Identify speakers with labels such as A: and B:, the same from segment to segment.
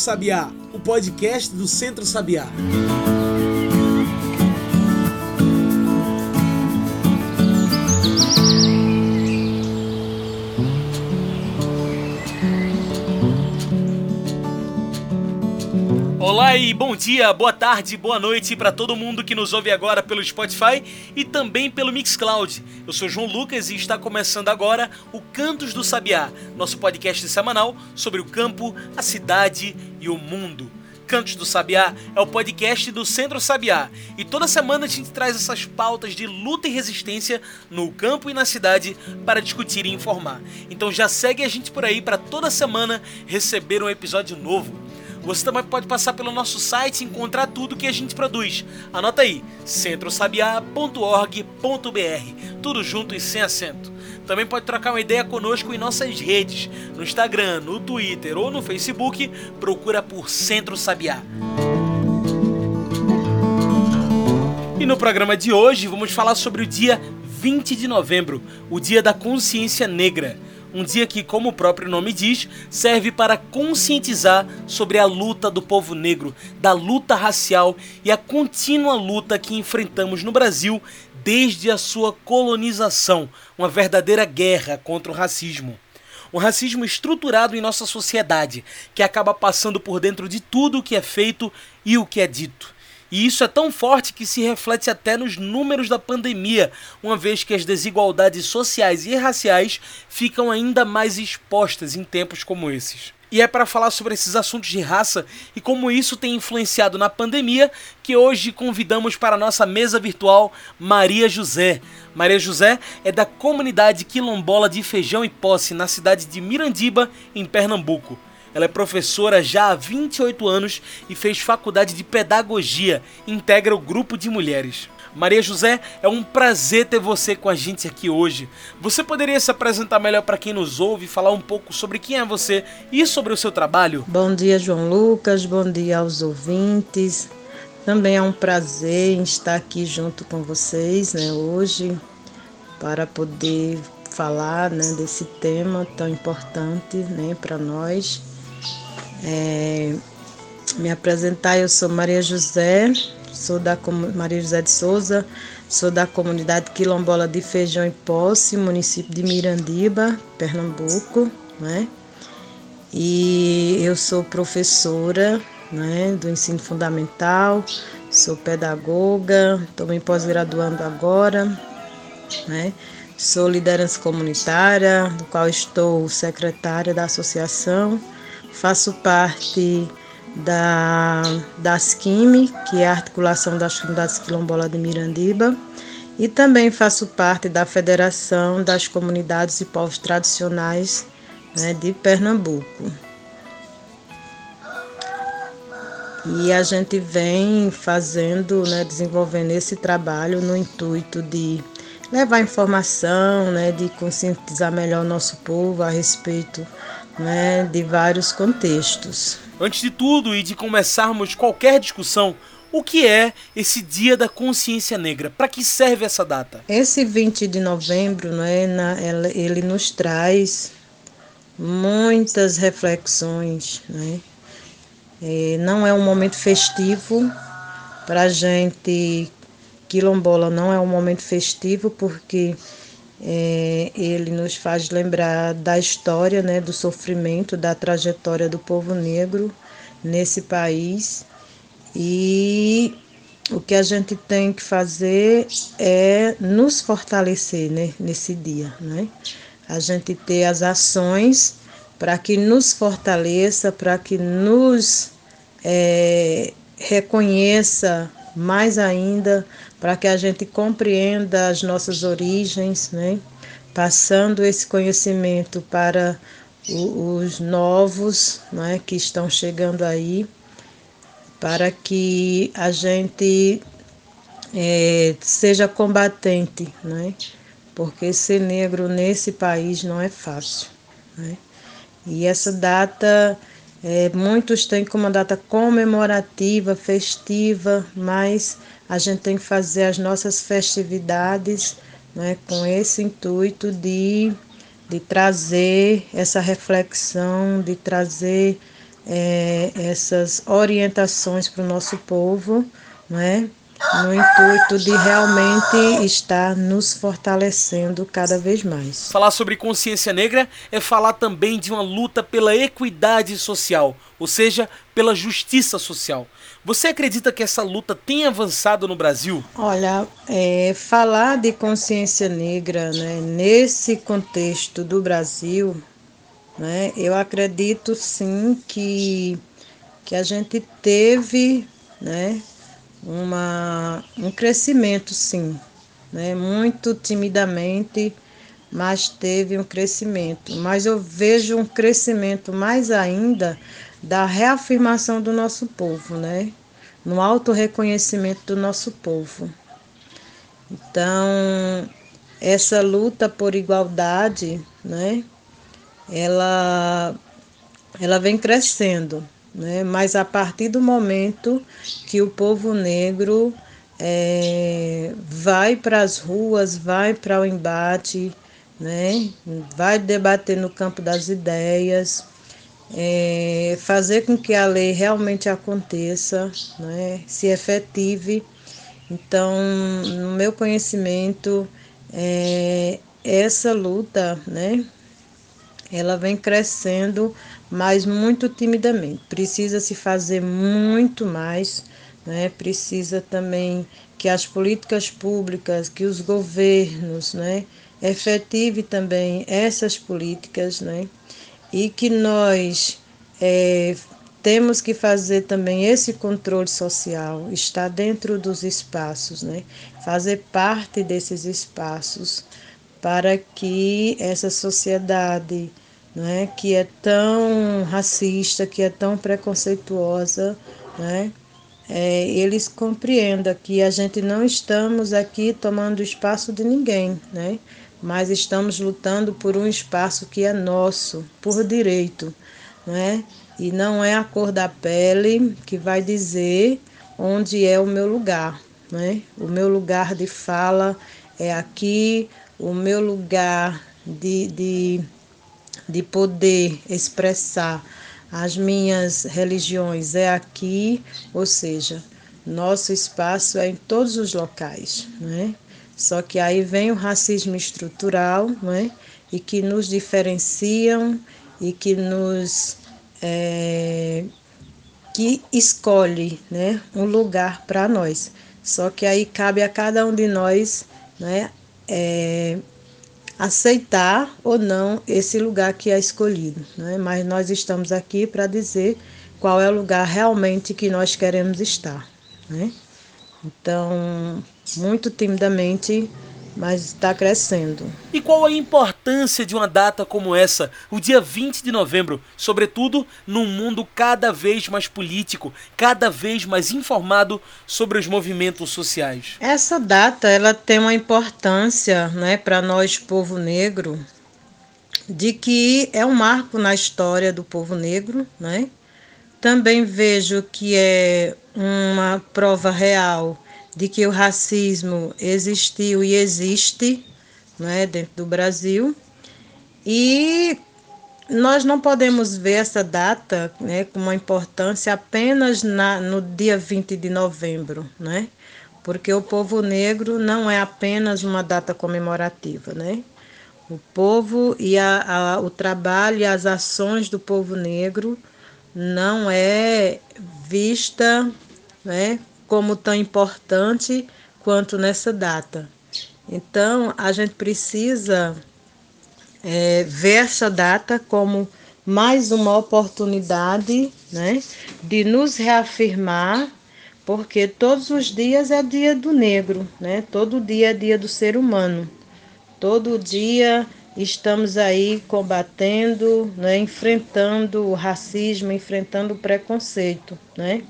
A: Sabiá, o podcast do Centro Sabiá.
B: Olá e bom dia, boa tarde, boa noite para todo mundo que nos ouve agora pelo Spotify e também pelo Mixcloud. Eu sou João Lucas e está começando agora o Cantos do Sabiá, nosso podcast semanal sobre o campo, a cidade e o mundo. Cantos do Sabiá é o podcast do Centro Sabiá e toda semana a gente traz essas pautas de luta e resistência no campo e na cidade para discutir e informar. Então já segue a gente por aí para toda semana receber um episódio novo. Você também pode passar pelo nosso site e encontrar tudo que a gente produz. Anota aí, centrosabiá.org.br, tudo junto e sem acento. Também pode trocar uma ideia conosco em nossas redes, no Instagram, no Twitter ou no Facebook, procura por Centro Sabiá. E no programa de hoje vamos falar sobre o dia 20 de novembro, o Dia da Consciência Negra. Um dia que, como o próprio nome diz, serve para conscientizar sobre a luta do povo negro, da luta racial e a contínua luta que enfrentamos no Brasil desde a sua colonização, uma verdadeira guerra contra o racismo. Um racismo estruturado em nossa sociedade, que acaba passando por dentro de tudo o que é feito e o que é dito. E isso é tão forte que se reflete até nos números da pandemia, uma vez que as desigualdades sociais e raciais ficam ainda mais expostas em tempos como esses. E é para falar sobre esses assuntos de raça e como isso tem influenciado na pandemia que hoje convidamos para a nossa mesa virtual Maria José. Maria José é da comunidade quilombola de Feijão e Posse, na cidade de Mirandiba, em Pernambuco. Ela é professora já há 28 anos e fez faculdade de pedagogia. Integra o grupo de mulheres. Maria José, é um prazer ter você com a gente aqui hoje. Você poderia se apresentar melhor para quem nos ouve, falar um pouco sobre quem é você e sobre o seu trabalho?
C: Bom dia, João Lucas. Bom dia aos ouvintes. Também é um prazer estar aqui junto com vocês, né, hoje, para poder falar, né, desse tema tão importante, né, para nós. É, me apresentar, eu sou Maria José, sou da Maria José de Souza, sou da comunidade quilombola de Feijão e Posse, município de Mirandiba, Pernambuco, né? E eu sou professora, né, do ensino fundamental, sou pedagoga, estou me pós-graduando agora, né? Sou liderança comunitária, do qual estou secretária da associação faço parte da, da que é a articulação das comunidades quilombolas de Mirandiba, e também faço parte da Federação das Comunidades e Povos Tradicionais né, de Pernambuco. E a gente vem fazendo, né, desenvolvendo esse trabalho no intuito de levar informação, né, de conscientizar melhor o nosso povo a respeito né, de vários contextos.
B: Antes de tudo e de começarmos qualquer discussão, o que é esse Dia da Consciência Negra? Para que serve essa data?
C: Esse 20 de novembro, né, ele nos traz muitas reflexões. Né? Não é um momento festivo para a gente quilombola, não é um momento festivo porque é, ele nos faz lembrar da história, né, do sofrimento, da trajetória do povo negro nesse país. E o que a gente tem que fazer é nos fortalecer né, nesse dia. Né? A gente ter as ações para que nos fortaleça, para que nos é, reconheça mais ainda para que a gente compreenda as nossas origens, né? passando esse conhecimento para os novos né? que estão chegando aí, para que a gente é, seja combatente, né? porque ser negro nesse país não é fácil. Né? E essa data, é, muitos têm como uma data comemorativa, festiva, mas a gente tem que fazer as nossas festividades né, com esse intuito de, de trazer essa reflexão, de trazer é, essas orientações para o nosso povo, né? no intuito de realmente estar nos fortalecendo cada vez mais.
B: Falar sobre consciência negra é falar também de uma luta pela equidade social, ou seja, pela justiça social. Você acredita que essa luta tem avançado no Brasil?
C: Olha, é, falar de consciência negra né, nesse contexto do Brasil, né, eu acredito sim que, que a gente teve né, uma, um crescimento, sim, né? muito timidamente, mas teve um crescimento. Mas eu vejo um crescimento mais ainda da reafirmação do nosso povo, né? no auto-reconhecimento do nosso povo. Então, essa luta por igualdade, né? ela, ela vem crescendo né? mas a partir do momento que o povo negro é, vai para as ruas, vai para o embate, né? vai debater no campo das ideias, é, fazer com que a lei realmente aconteça, né? se efetive. Então, no meu conhecimento, é, essa luta, né, ela vem crescendo mas muito timidamente. Precisa se fazer muito mais, né? precisa também que as políticas públicas, que os governos, né, efetive também essas políticas, né, e que nós é, temos que fazer também esse controle social, estar dentro dos espaços, né, fazer parte desses espaços para que essa sociedade né, que é tão racista, que é tão preconceituosa, né, é, eles compreendam que a gente não estamos aqui tomando espaço de ninguém, né, mas estamos lutando por um espaço que é nosso, por direito, né, e não é a cor da pele que vai dizer onde é o meu lugar, né, o meu lugar de fala é aqui, o meu lugar de, de de poder expressar as minhas religiões é aqui, ou seja, nosso espaço é em todos os locais, né? Só que aí vem o racismo estrutural, né? E que nos diferenciam e que nos é, que escolhe, né? Um lugar para nós. Só que aí cabe a cada um de nós, né? É, aceitar ou não esse lugar que é escolhido. Né? Mas nós estamos aqui para dizer qual é o lugar realmente que nós queremos estar. Né? Então, muito timidamente, mas está crescendo.
B: E qual a importância de uma data como essa, o dia 20 de novembro, sobretudo num mundo cada vez mais político, cada vez mais informado sobre os movimentos sociais?
C: Essa data ela tem uma importância, né, para nós povo negro, de que é um marco na história do povo negro, né? Também vejo que é uma prova real de que o racismo existiu e existe né, dentro do Brasil. E nós não podemos ver essa data né, com uma importância apenas na, no dia 20 de novembro, né? porque o povo negro não é apenas uma data comemorativa. Né? O povo e a, a, o trabalho e as ações do povo negro não é vista né, como tão importante quanto nessa data. Então, a gente precisa é, ver essa data como mais uma oportunidade né, de nos reafirmar, porque todos os dias é dia do negro, né? todo dia é dia do ser humano. Todo dia estamos aí combatendo, né, enfrentando o racismo, enfrentando o preconceito. Né?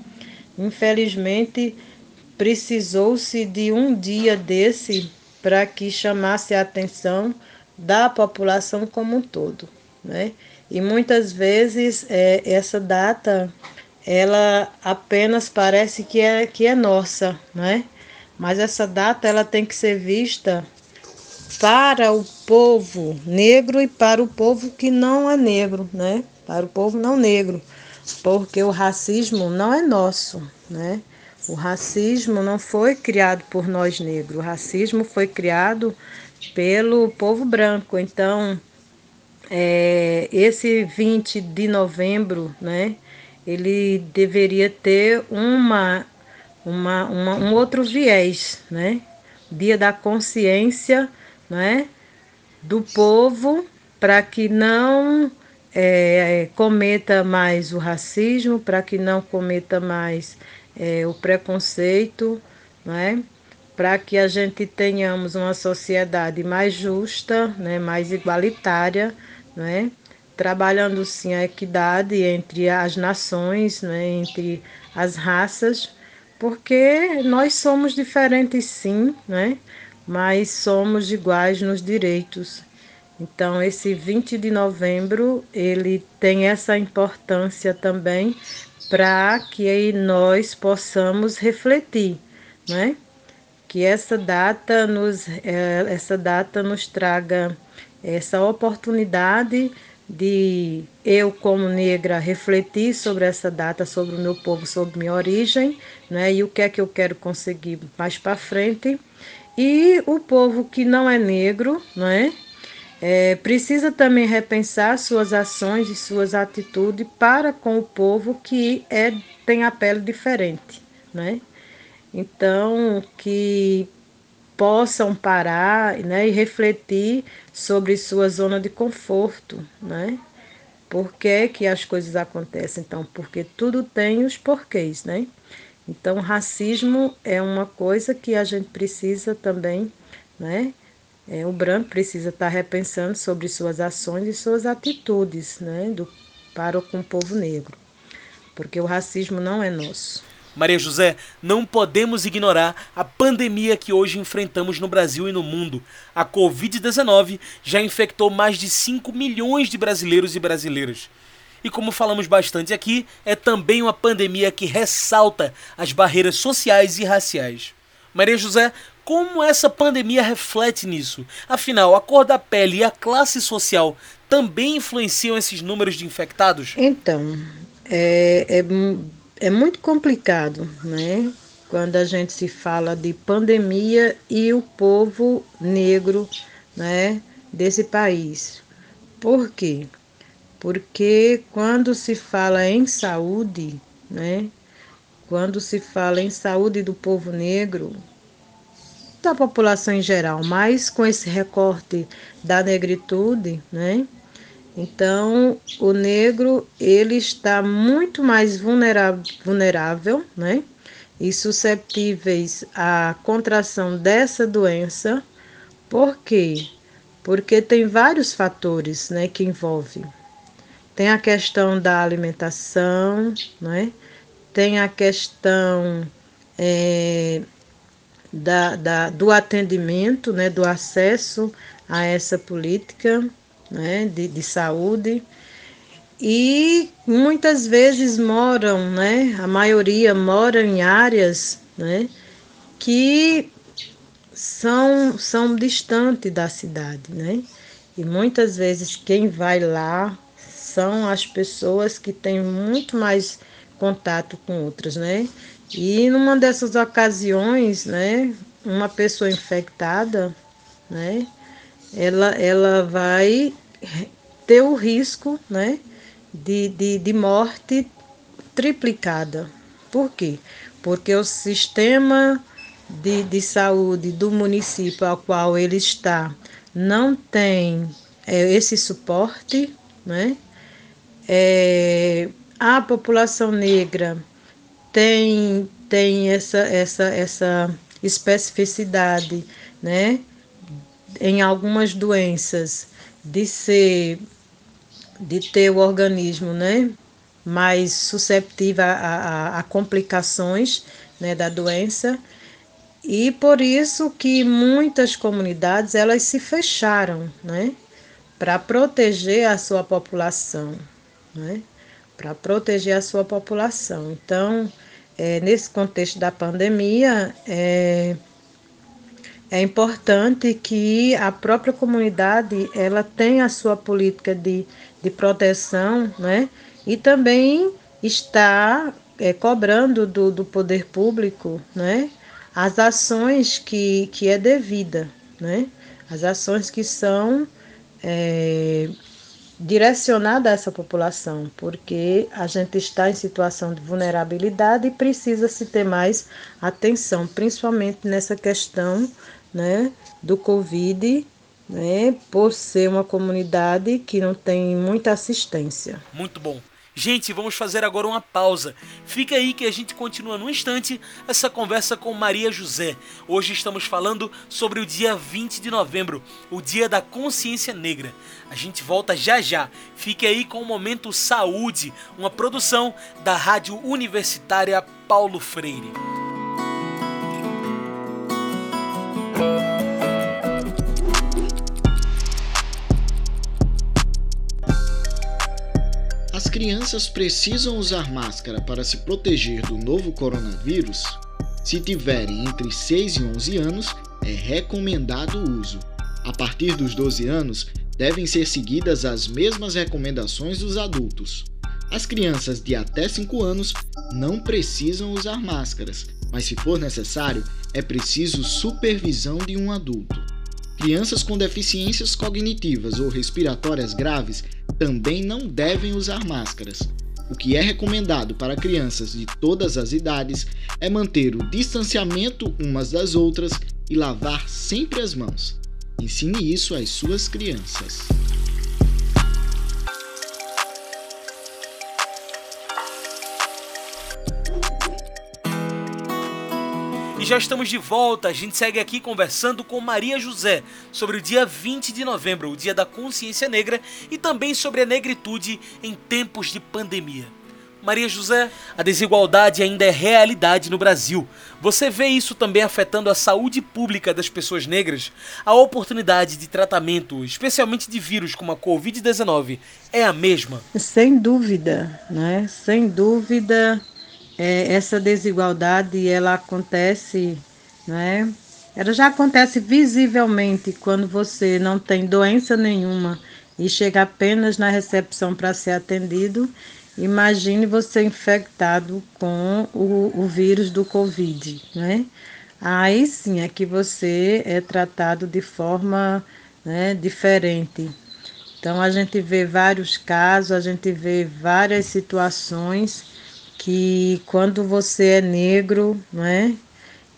C: Infelizmente, precisou-se de um dia desse para que chamasse a atenção da população como um todo, né? E muitas vezes é, essa data ela apenas parece que é que é nossa, né? Mas essa data ela tem que ser vista para o povo negro e para o povo que não é negro, né? Para o povo não negro, porque o racismo não é nosso, né? O racismo não foi criado por nós negros, o racismo foi criado pelo povo branco. Então, é, esse 20 de novembro, né, ele deveria ter uma, uma, uma, um outro viés, né? Dia da consciência, né, do povo, para que não é, cometa mais o racismo, para que não cometa mais é, o preconceito, né? para que a gente tenhamos uma sociedade mais justa, né? mais igualitária, né? trabalhando sim a equidade entre as nações, né? entre as raças, porque nós somos diferentes sim, né? mas somos iguais nos direitos. Então, esse 20 de novembro, ele tem essa importância também para que nós possamos refletir, né? Que essa data nos, é, essa data nos traga essa oportunidade de eu, como negra, refletir sobre essa data, sobre o meu povo, sobre minha origem, né? E o que é que eu quero conseguir mais para frente. E o povo que não é negro, não é? É, precisa também repensar suas ações e suas atitudes para com o povo que é, tem a pele diferente, né? Então, que possam parar né, e refletir sobre sua zona de conforto, né? Por que, que as coisas acontecem? Então, porque tudo tem os porquês, né? Então, racismo é uma coisa que a gente precisa também, né? É, o branco precisa estar repensando sobre suas ações e suas atitudes né, do, para com o povo negro, porque o racismo não é nosso.
B: Maria José, não podemos ignorar a pandemia que hoje enfrentamos no Brasil e no mundo. A Covid-19 já infectou mais de 5 milhões de brasileiros e brasileiras. E como falamos bastante aqui, é também uma pandemia que ressalta as barreiras sociais e raciais. Maria José, como essa pandemia reflete nisso? Afinal, a cor da pele e a classe social também influenciam esses números de infectados?
C: Então, é, é, é muito complicado, né? Quando a gente se fala de pandemia e o povo negro, né, desse país. Por quê? Porque quando se fala em saúde, né, quando se fala em saúde do povo negro, da população em geral, mas com esse recorte da negritude, né? Então, o negro ele está muito mais vulnerável, né? E susceptíveis à contração dessa doença. Por quê? Porque tem vários fatores, né, que envolvem. Tem a questão da alimentação, né? Tem a questão é, da, da, do atendimento, né, do acesso a essa política né, de, de saúde. E muitas vezes moram, né, a maioria mora em áreas né, que são, são distantes da cidade. Né? E muitas vezes quem vai lá são as pessoas que têm muito mais contato com outras, né? E numa dessas ocasiões, né, uma pessoa infectada, né, ela, ela vai ter o risco, né, de, de, de morte triplicada. Por quê? Porque o sistema de, de saúde do município ao qual ele está não tem é, esse suporte, né? É, a população negra tem, tem essa, essa, essa especificidade, né? Em algumas doenças de ser, de ter o organismo, né? Mais susceptível a, a, a complicações né, da doença e por isso que muitas comunidades elas se fecharam, né, para proteger a sua população, né, para proteger a sua população. Então, é, nesse contexto da pandemia, é, é importante que a própria comunidade ela tenha a sua política de, de proteção, né? E também está é, cobrando do, do poder público né, as ações que, que é devida, né, as ações que são é, direcionadas a essa população, porque a gente está em situação de vulnerabilidade e precisa se ter mais atenção, principalmente nessa questão né, do Covid né, por ser uma comunidade que não tem muita assistência.
B: Muito bom. Gente, vamos fazer agora uma pausa. Fica aí que a gente continua no instante essa conversa com Maria José. Hoje estamos falando sobre o dia 20 de novembro, o Dia da Consciência Negra. A gente volta já já. Fique aí com o Momento Saúde, uma produção da Rádio Universitária Paulo Freire.
D: Crianças precisam usar máscara para se proteger do novo coronavírus? Se tiverem entre 6 e 11 anos, é recomendado o uso. A partir dos 12 anos, devem ser seguidas as mesmas recomendações dos adultos. As crianças de até 5 anos não precisam usar máscaras, mas se for necessário, é preciso supervisão de um adulto. Crianças com deficiências cognitivas ou respiratórias graves também não devem usar máscaras. O que é recomendado para crianças de todas as idades é manter o distanciamento umas das outras e lavar sempre as mãos. Ensine isso às suas crianças.
B: Já estamos de volta. A gente segue aqui conversando com Maria José sobre o dia 20 de novembro, o Dia da Consciência Negra, e também sobre a negritude em tempos de pandemia. Maria José, a desigualdade ainda é realidade no Brasil. Você vê isso também afetando a saúde pública das pessoas negras? A oportunidade de tratamento, especialmente de vírus como a Covid-19, é a mesma?
C: Sem dúvida, né? Sem dúvida é, essa desigualdade ela acontece, né? Ela já acontece visivelmente quando você não tem doença nenhuma e chega apenas na recepção para ser atendido. Imagine você infectado com o, o vírus do Covid, né? Aí sim é que você é tratado de forma né, diferente. Então a gente vê vários casos, a gente vê várias situações que quando você é negro, não é?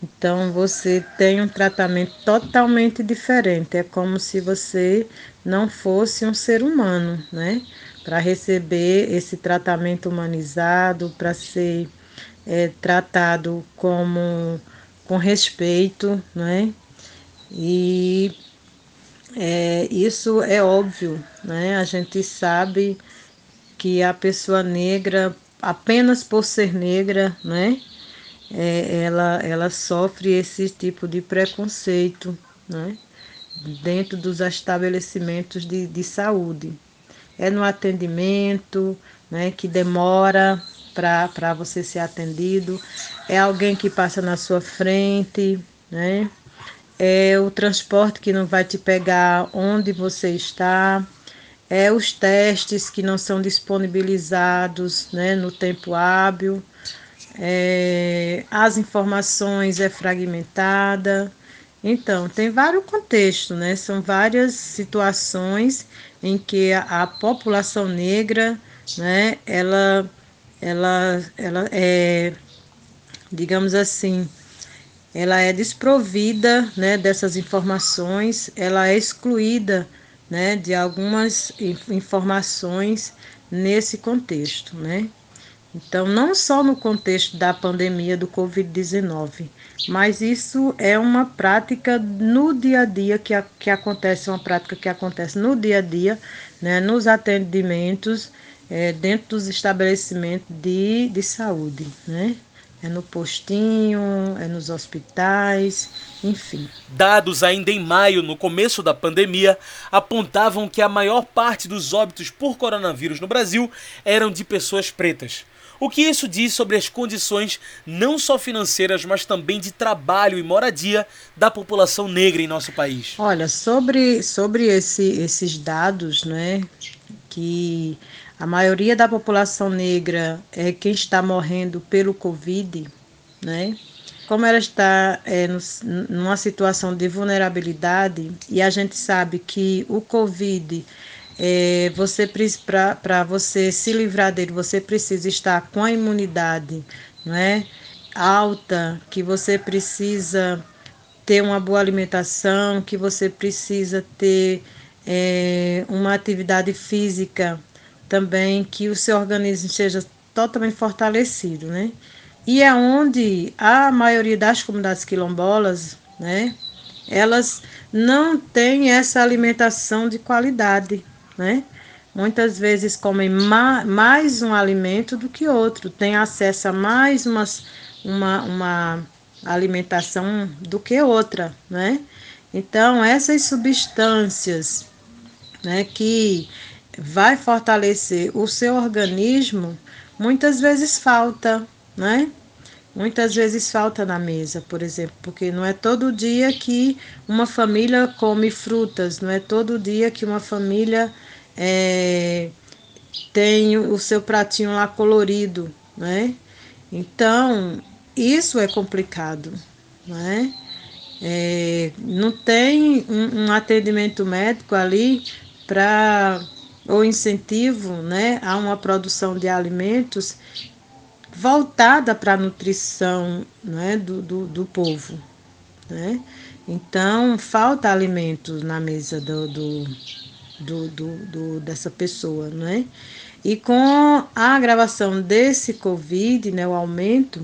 C: Então você tem um tratamento totalmente diferente. É como se você não fosse um ser humano, né? Para receber esse tratamento humanizado, para ser é, tratado como com respeito, né? E é, isso é óbvio, né? A gente sabe que a pessoa negra apenas por ser negra, né? É, ela, ela sofre esse tipo de preconceito, né? Dentro dos estabelecimentos de, de saúde. É no atendimento, né? Que demora para você ser atendido. É alguém que passa na sua frente, né? É o transporte que não vai te pegar onde você está é, os testes que não são disponibilizados né, no tempo hábil, é, as informações é fragmentada. Então, tem vários contextos, né? São várias situações em que a, a população negra, né, ela, ela, ela é, digamos assim, ela é desprovida né, dessas informações, ela é excluída né, de algumas informações nesse contexto, né? Então, não só no contexto da pandemia do Covid-19, mas isso é uma prática no dia a dia que, a, que acontece, uma prática que acontece no dia a dia, né, nos atendimentos, é, dentro dos estabelecimentos de, de saúde, né? É no postinho, é nos hospitais, enfim.
B: Dados ainda em maio, no começo da pandemia, apontavam que a maior parte dos óbitos por coronavírus no Brasil eram de pessoas pretas. O que isso diz sobre as condições não só financeiras, mas também de trabalho e moradia da população negra em nosso país?
C: Olha, sobre, sobre esse, esses dados, né, que a maioria da população negra é quem está morrendo pelo Covid, né? Como ela está é, no, numa situação de vulnerabilidade e a gente sabe que o Covid é, você para você se livrar dele, você precisa estar com a imunidade, não é? alta, que você precisa ter uma boa alimentação, que você precisa ter é, uma atividade física também, que o seu organismo seja totalmente fortalecido, né? E é onde a maioria das comunidades quilombolas, né, elas não têm essa alimentação de qualidade, né? Muitas vezes comem ma mais um alimento do que outro, têm acesso a mais umas, uma, uma alimentação do que outra, né? Então, essas substâncias né, que vai fortalecer o seu organismo, muitas vezes falta, né? Muitas vezes falta na mesa, por exemplo, porque não é todo dia que uma família come frutas, não é todo dia que uma família é, tem o seu pratinho lá colorido, né? Então, isso é complicado, né? É, não tem um, um atendimento médico ali para o incentivo né, a uma produção de alimentos voltada para a nutrição né, do, do, do povo. Né? Então, falta alimentos na mesa do, do, do, do, dessa pessoa. Né? E com a agravação desse Covid, né, o aumento,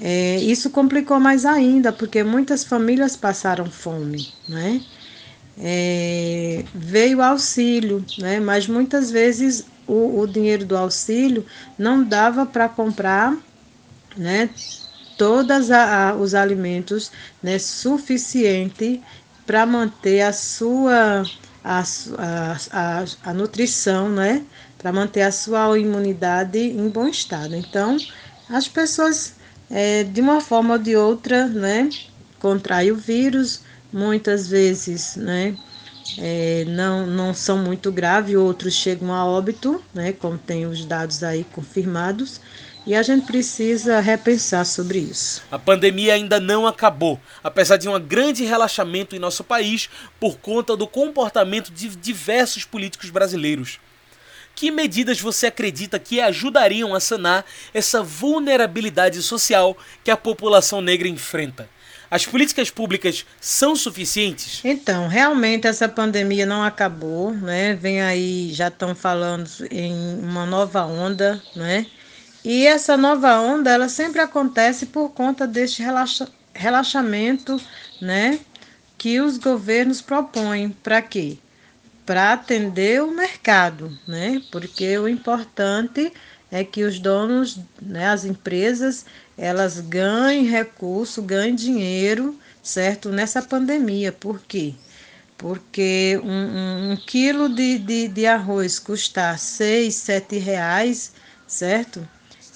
C: é, isso complicou mais ainda, porque muitas famílias passaram fome, né? É, veio auxílio, né? Mas muitas vezes o, o dinheiro do auxílio não dava para comprar, né? Todos os alimentos né, suficiente para manter a sua a, a, a, nutrição, né? Para manter a sua imunidade em bom estado. Então, as pessoas é, de uma forma ou de outra, né, contrai o vírus, muitas vezes, né, é, não, não são muito graves, outros chegam a óbito, né, como tem os dados aí confirmados, e a gente precisa repensar sobre isso.
B: A pandemia ainda não acabou, apesar de um grande relaxamento em nosso país por conta do comportamento de diversos políticos brasileiros. Que medidas você acredita que ajudariam a sanar essa vulnerabilidade social que a população negra enfrenta? As políticas públicas são suficientes?
C: Então, realmente essa pandemia não acabou, né? Vem aí, já estão falando em uma nova onda, né? E essa nova onda, ela sempre acontece por conta deste relaxa relaxamento, né? Que os governos propõem. Para quê? para atender o mercado, né? Porque o importante é que os donos, né, as empresas, elas ganhem recurso, ganhem dinheiro, certo? Nessa pandemia. Por quê? Porque um, um, um quilo de, de, de, arroz custar seis, sete reais, certo?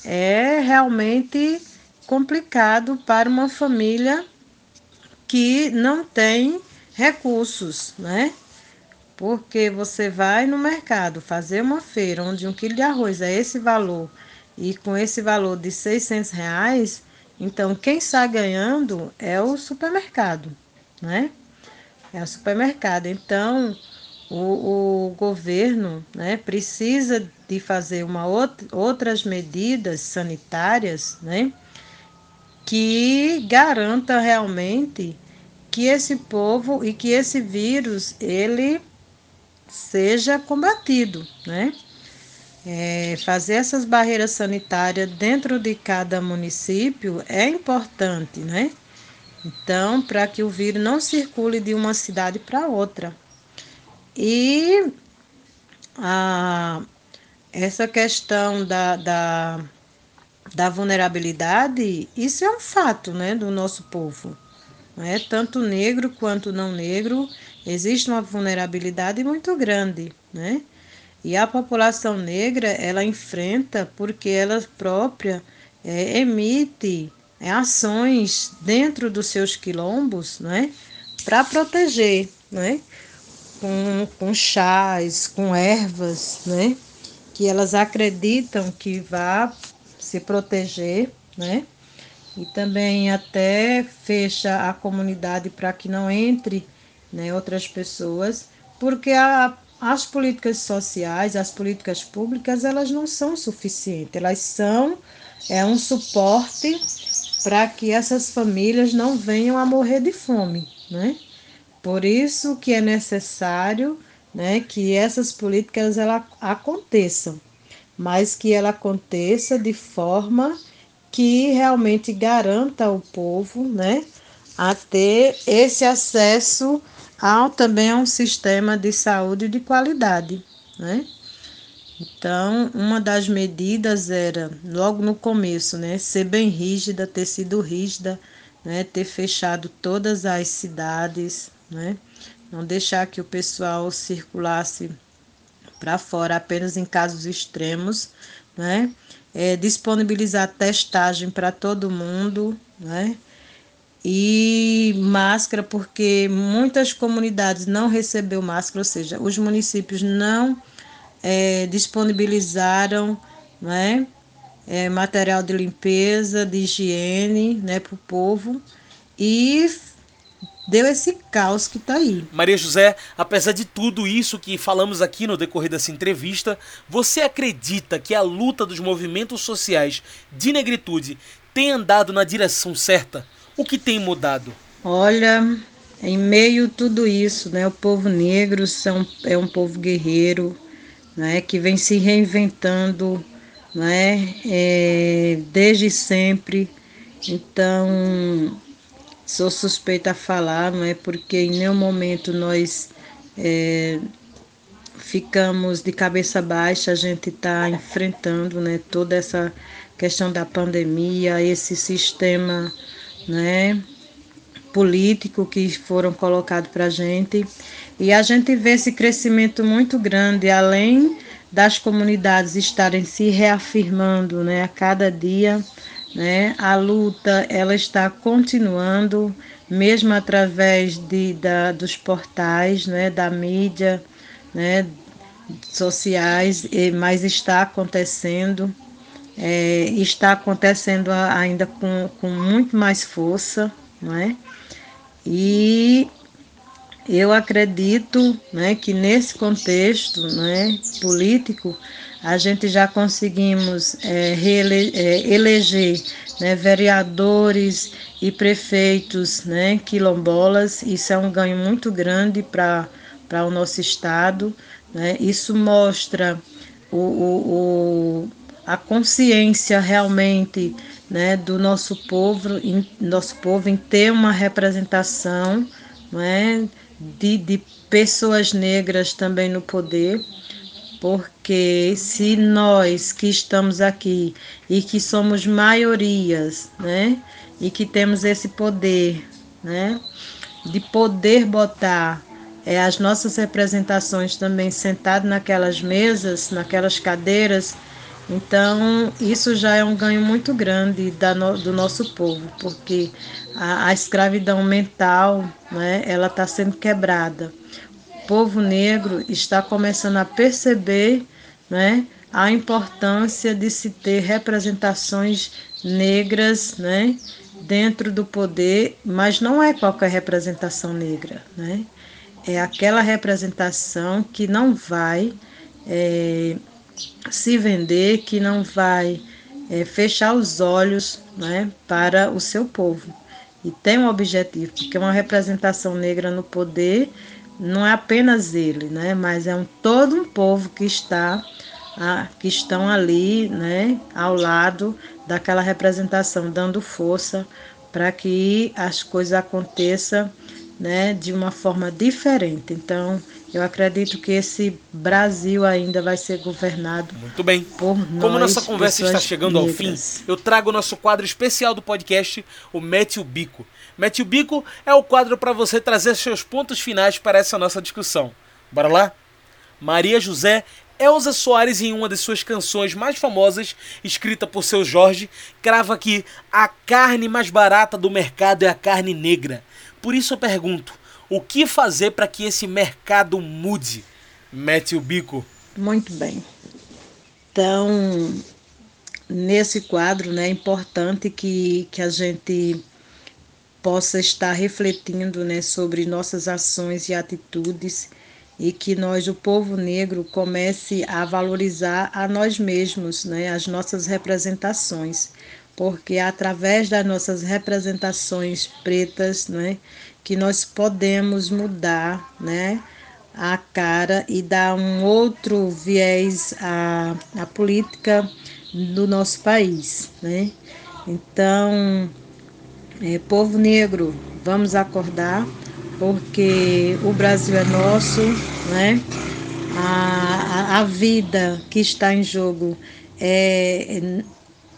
C: É realmente complicado para uma família que não tem recursos, né? Porque você vai no mercado fazer uma feira onde um quilo de arroz é esse valor e com esse valor de 600 reais, então quem está ganhando é o supermercado, né? É o supermercado. Então o, o governo né, precisa de fazer uma outra, outras medidas sanitárias, né? Que garanta realmente que esse povo e que esse vírus ele seja combatido, né? É, fazer essas barreiras sanitárias dentro de cada município é importante, né? Então, para que o vírus não circule de uma cidade para outra. E a, essa questão da, da, da vulnerabilidade, isso é um fato né, do nosso povo. Né? Tanto negro quanto não negro existe uma vulnerabilidade muito grande, né? E a população negra ela enfrenta porque ela própria é, emite é, ações dentro dos seus quilombos, né? Para proteger, né? com, com chás, com ervas, né? Que elas acreditam que vá se proteger, né? E também até fecha a comunidade para que não entre né, outras pessoas, porque a, as políticas sociais, as políticas públicas, elas não são suficientes, elas são é um suporte para que essas famílias não venham a morrer de fome, né? Por isso que é necessário, né, que essas políticas ela aconteçam, mas que ela aconteça de forma que realmente garanta ao povo, né, a ter esse acesso ao também a um sistema de saúde de qualidade, né? Então, uma das medidas era, logo no começo, né, ser bem rígida, ter sido rígida, né, ter fechado todas as cidades, né, não deixar que o pessoal circulasse para fora apenas em casos extremos, né, é, disponibilizar testagem para todo mundo, né, e máscara, porque muitas comunidades não recebeu máscara, ou seja, os municípios não é, disponibilizaram né, é, material de limpeza, de higiene né, para o povo e deu esse caos que está aí.
B: Maria José, apesar de tudo isso que falamos aqui no decorrer dessa entrevista, você acredita que a luta dos movimentos sociais de negritude tem andado na direção certa? O que tem mudado?
C: Olha, em meio a tudo isso, né, o povo negro são, é um povo guerreiro, né, que vem se reinventando né, é, desde sempre. Então, sou suspeita a falar, não é porque em nenhum momento nós é, ficamos de cabeça baixa, a gente está enfrentando né, toda essa questão da pandemia, esse sistema né, político que foram colocados para a gente. E a gente vê esse crescimento muito grande, além das comunidades estarem se reafirmando né, a cada dia. Né, a luta ela está continuando, mesmo através de, da, dos portais, né, da mídia, né, sociais, mas está acontecendo, é, está acontecendo ainda com, com muito mais força, não é? E eu acredito né, que nesse contexto né, político a gente já conseguimos é, reele, é, eleger né, vereadores e prefeitos né, quilombolas. Isso é um ganho muito grande para o nosso estado. Né? Isso mostra o, o, o, a consciência realmente né, do nosso povo, em, nosso povo em ter uma representação né, de, de pessoas negras também no poder, porque se nós que estamos aqui e que somos maiorias, né, e que temos esse poder, né, de poder botar é, as nossas representações também sentadas naquelas mesas, naquelas cadeiras, então, isso já é um ganho muito grande no, do nosso povo, porque a, a escravidão mental, né, ela está sendo quebrada. O povo negro está começando a perceber, né, a importância de se ter representações negras, né, dentro do poder, mas não é qualquer representação negra, né? É aquela representação que não vai é, se vender, que não vai é, fechar os olhos né, para o seu povo. E tem um objetivo, porque uma representação negra no poder não é apenas ele, né, mas é um, todo um povo que está a, que estão ali né, ao lado daquela representação, dando força para que as coisas aconteçam né, de uma forma diferente. Então, eu acredito que esse Brasil ainda vai ser governado.
B: Muito bem. Por nós, Como nossa conversa está chegando negras. ao fim, eu trago o nosso quadro especial do podcast, o Mete o Bico. Mete o Bico é o quadro para você trazer seus pontos finais para essa nossa discussão. Bora lá? Maria José Elza Soares, em uma de suas canções mais famosas, escrita por seu Jorge, crava que a carne mais barata do mercado é a carne negra. Por isso eu pergunto: O que fazer para que esse mercado mude? Mete o bico.
C: Muito bem. Então, nesse quadro, né, é importante que, que a gente possa estar refletindo né, sobre nossas ações e atitudes e que nós, o povo negro, comece a valorizar a nós mesmos, né, as nossas representações, porque é através das nossas representações pretas, né, que nós podemos mudar, né, a cara e dar um outro viés à, à política do nosso país, né? Então, é, povo negro, vamos acordar, porque o Brasil é nosso, né? A, a, a vida que está em jogo é,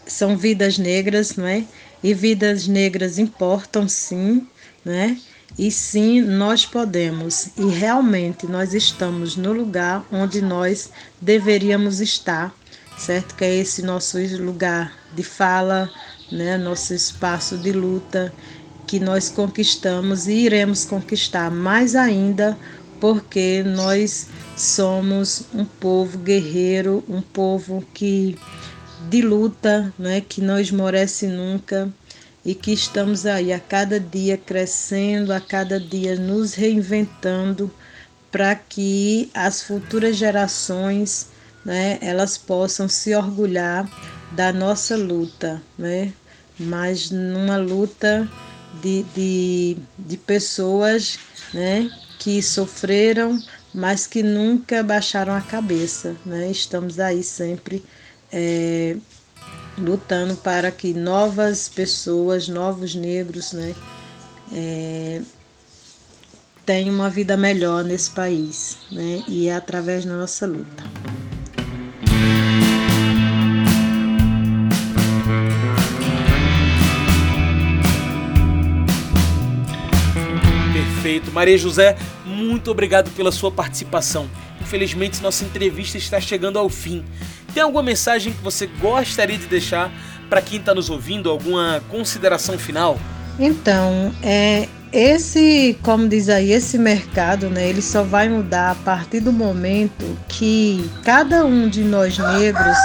C: são vidas negras, não é? E vidas negras importam sim, né? E sim, nós podemos, e realmente nós estamos no lugar onde nós deveríamos estar, certo? Que é esse nosso lugar de fala, né? Nosso espaço de luta que nós conquistamos e iremos conquistar mais ainda, porque nós somos um povo guerreiro, um povo que de luta, né? Que não esmorece nunca e que estamos aí a cada dia crescendo, a cada dia nos reinventando para que as futuras gerações, né, elas possam se orgulhar da nossa luta, né? Mas numa luta de, de, de pessoas, né, que sofreram, mas que nunca baixaram a cabeça, né? Estamos aí sempre é, lutando para que novas pessoas, novos negros, né, é, tenham uma vida melhor nesse país, né, e é através da nossa luta.
B: Perfeito. Maria José, muito obrigado pela sua participação. Infelizmente, nossa entrevista está chegando ao fim. Tem alguma mensagem que você gostaria de deixar para quem está nos ouvindo? Alguma consideração final?
C: Então, é, esse, como diz aí, esse mercado, né, ele só vai mudar a partir do momento que cada um de nós negros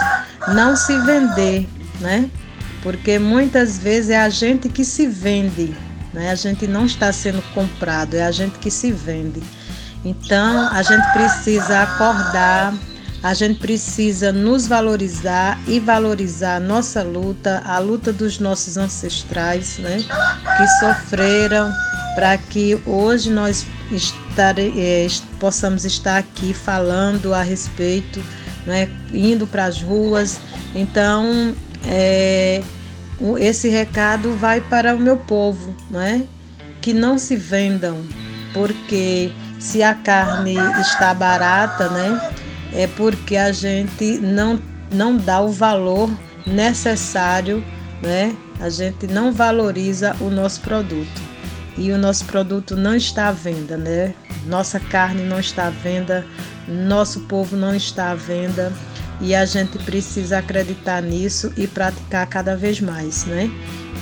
C: não se vender, né? Porque muitas vezes é a gente que se vende, né? A gente não está sendo comprado, é a gente que se vende. Então, a gente precisa acordar, a gente precisa nos valorizar e valorizar a nossa luta, a luta dos nossos ancestrais, né, que sofreram para que hoje nós é, possamos estar aqui falando a respeito, né, indo para as ruas. Então, é, esse recado vai para o meu povo, né, que não se vendam, porque se a carne está barata, né? É porque a gente não, não dá o valor necessário, né? A gente não valoriza o nosso produto. E o nosso produto não está à venda, né? Nossa carne não está à venda, nosso povo não está à venda e a gente precisa acreditar nisso e praticar cada vez mais, né?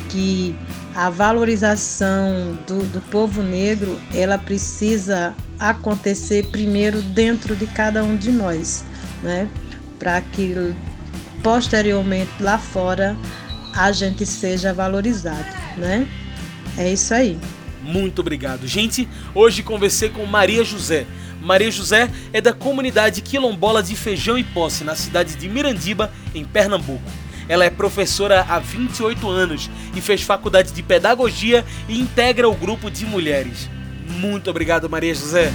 C: Que a valorização do, do povo negro ela precisa acontecer primeiro dentro de cada um de nós, né? Para que posteriormente lá fora a gente seja valorizado, né? É isso aí.
B: Muito obrigado. Gente, hoje conversei com Maria José. Maria José é da comunidade quilombola de Feijão e Posse, na cidade de Mirandiba, em Pernambuco. Ela é professora há 28 anos e fez faculdade de pedagogia e integra o grupo de mulheres. Muito obrigado, Maria José.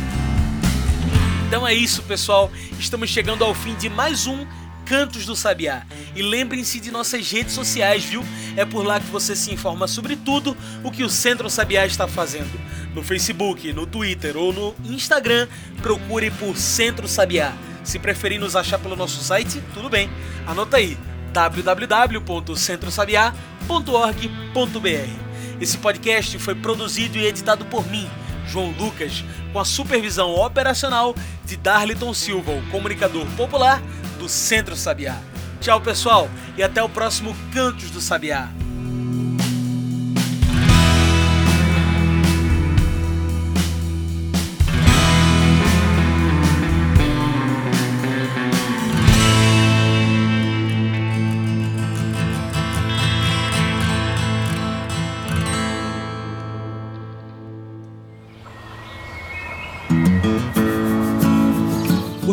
B: Então é isso, pessoal. Estamos chegando ao fim de mais um Cantos do Sabiá. E lembrem-se de nossas redes sociais, viu? É por lá que você se informa sobre tudo o que o Centro Sabiá está fazendo. No Facebook, no Twitter ou no Instagram, procure por Centro Sabiá. Se preferir nos achar pelo nosso site, tudo bem. Anota aí www.centrosabiá.org.br. Esse podcast foi produzido e editado por mim, João Lucas, com a supervisão operacional de Darliton Silva, o comunicador popular do Centro Sabiá. Tchau, pessoal, e até o próximo Cantos do Sabiá.